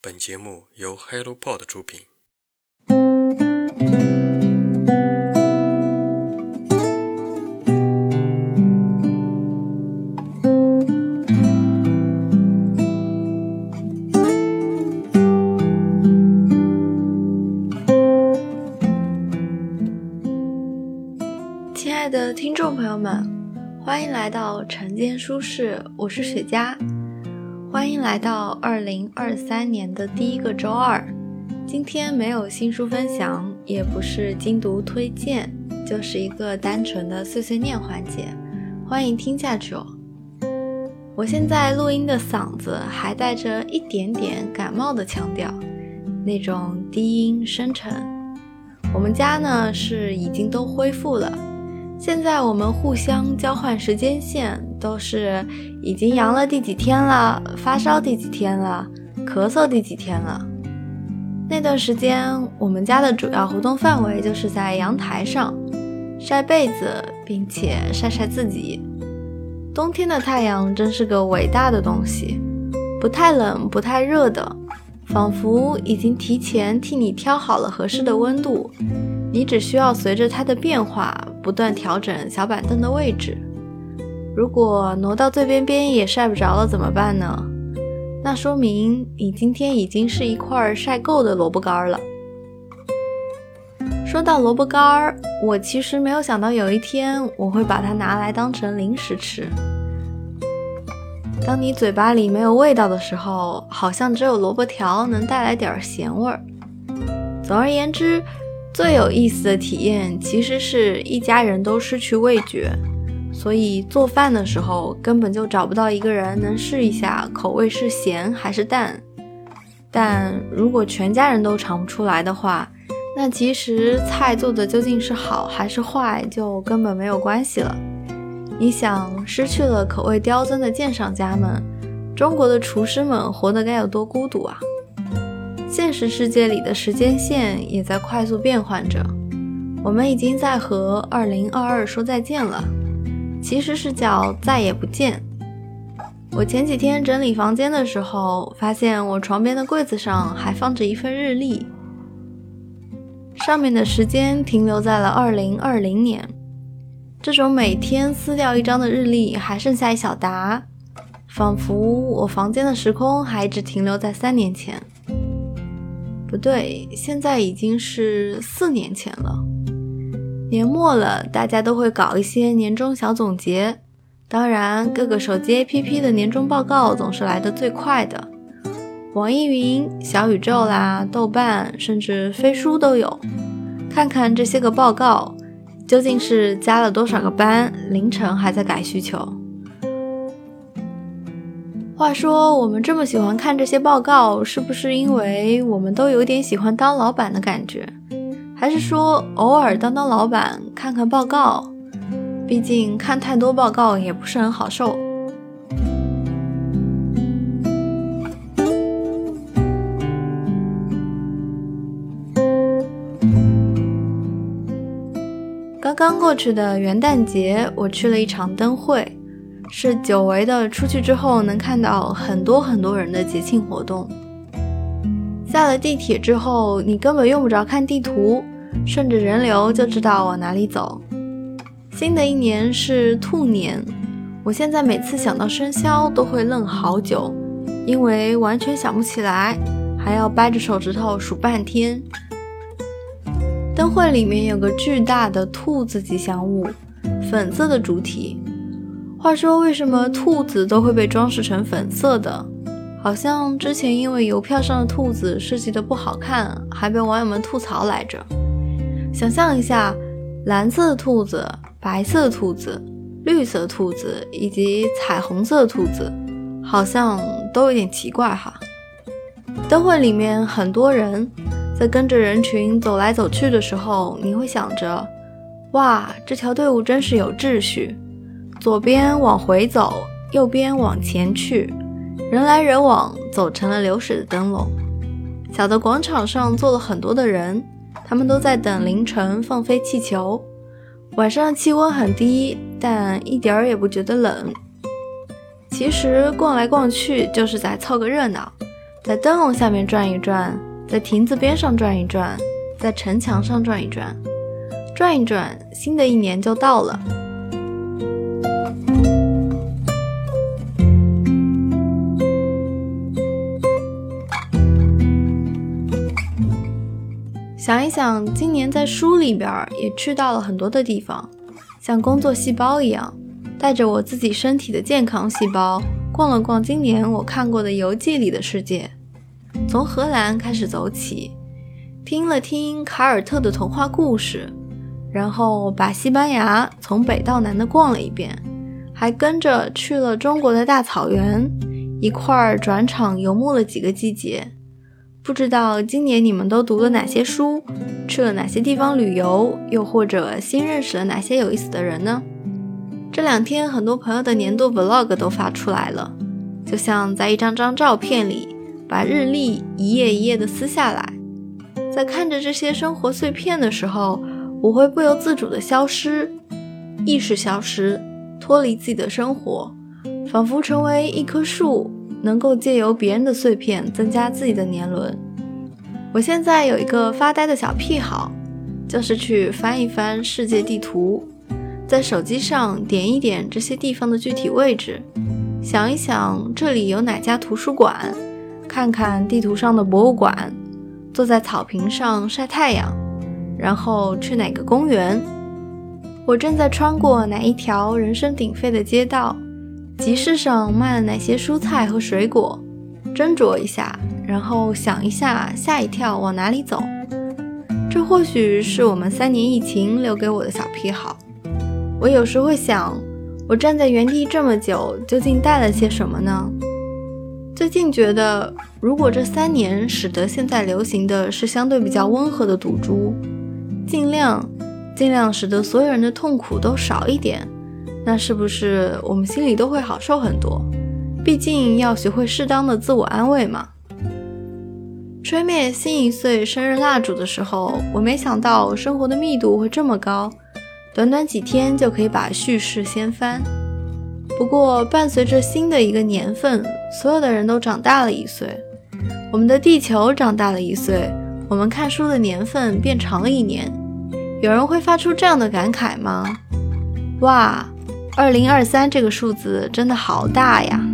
本节目由 HelloPod 出品。亲爱的听众朋友们，欢迎来到晨间舒适，我是雪茄。欢迎来到二零二三年的第一个周二。今天没有新书分享，也不是精读推荐，就是一个单纯的碎碎念环节。欢迎听下去哦。我现在录音的嗓子还带着一点点感冒的腔调，那种低音深沉。我们家呢是已经都恢复了。现在我们互相交换时间线，都是已经阳了第几天了，发烧第几天了，咳嗽第几天了。那段时间，我们家的主要活动范围就是在阳台上晒被子，并且晒晒自己。冬天的太阳真是个伟大的东西，不太冷，不太热的，仿佛已经提前替你挑好了合适的温度，你只需要随着它的变化。不断调整小板凳的位置，如果挪到最边边也晒不着了怎么办呢？那说明你今天已经是一块晒够的萝卜干了。说到萝卜干儿，我其实没有想到有一天我会把它拿来当成零食吃。当你嘴巴里没有味道的时候，好像只有萝卜条能带来点咸味儿。总而言之。最有意思的体验其实是一家人都失去味觉，所以做饭的时候根本就找不到一个人能试一下口味是咸还是淡。但如果全家人都尝不出来的话，那其实菜做的究竟是好还是坏就根本没有关系了。你想，失去了口味刁钻的鉴赏家们，中国的厨师们活得该有多孤独啊！现实世界里的时间线也在快速变换着，我们已经在和二零二二说再见了，其实是叫再也不见。我前几天整理房间的时候，发现我床边的柜子上还放着一份日历，上面的时间停留在了二零二零年。这种每天撕掉一张的日历还剩下一小沓，仿佛我房间的时空还只停留在三年前。不对，现在已经是四年前了。年末了，大家都会搞一些年终小总结。当然，各个手机 APP 的年终报告总是来得最快的，网易云、小宇宙啦、豆瓣，甚至飞书都有。看看这些个报告，究竟是加了多少个班，凌晨还在改需求。话说，我们这么喜欢看这些报告，是不是因为我们都有点喜欢当老板的感觉？还是说偶尔当当老板，看看报告？毕竟看太多报告也不是很好受。刚刚过去的元旦节，我去了一场灯会。是久违的，出去之后能看到很多很多人的节庆活动。下了地铁之后，你根本用不着看地图，顺着人流就知道往哪里走。新的一年是兔年，我现在每次想到生肖都会愣好久，因为完全想不起来，还要掰着手指头数半天。灯会里面有个巨大的兔子吉祥物，粉色的主体。话说，为什么兔子都会被装饰成粉色的？好像之前因为邮票上的兔子设计的不好看，还被网友们吐槽来着。想象一下，蓝色的兔子、白色的兔子、绿色兔子以及彩虹色的兔子，好像都有点奇怪哈。灯会里面很多人在跟着人群走来走去的时候，你会想着：哇，这条队伍真是有秩序。左边往回走，右边往前去，人来人往，走成了流水的灯笼。小的广场上坐了很多的人，他们都在等凌晨放飞气球。晚上气温很低，但一点儿也不觉得冷。其实逛来逛去就是在凑个热闹，在灯笼下面转一转，在亭子边上转一转，在城墙上转一转，转一转，新的一年就到了。想，今年在书里边也去到了很多的地方，像工作细胞一样，带着我自己身体的健康细胞，逛了逛今年我看过的游记里的世界。从荷兰开始走起，听了听卡尔特的童话故事，然后把西班牙从北到南的逛了一遍，还跟着去了中国的大草原，一块儿转场游牧了几个季节。不知道今年你们都读了哪些书，去了哪些地方旅游，又或者新认识了哪些有意思的人呢？这两天很多朋友的年度 vlog 都发出来了，就像在一张张照片里把日历一页一页的撕下来，在看着这些生活碎片的时候，我会不由自主的消失，意识消失，脱离自己的生活，仿佛成为一棵树。能够借由别人的碎片增加自己的年轮。我现在有一个发呆的小癖好，就是去翻一翻世界地图，在手机上点一点这些地方的具体位置，想一想这里有哪家图书馆，看看地图上的博物馆，坐在草坪上晒太阳，然后去哪个公园。我正在穿过哪一条人声鼎沸的街道。集市上卖了哪些蔬菜和水果？斟酌一下，然后想一下，吓一跳往哪里走？这或许是我们三年疫情留给我的小癖好。我有时会想，我站在原地这么久，究竟带了些什么呢？最近觉得，如果这三年使得现在流行的是相对比较温和的赌注，尽量尽量使得所有人的痛苦都少一点。那是不是我们心里都会好受很多？毕竟要学会适当的自我安慰嘛。吹灭新一岁生日蜡烛的时候，我没想到生活的密度会这么高，短短几天就可以把叙事掀翻。不过伴随着新的一个年份，所有的人都长大了一岁，我们的地球长大了一岁，我们看书的年份变长了一年。有人会发出这样的感慨吗？哇！二零二三这个数字真的好大呀！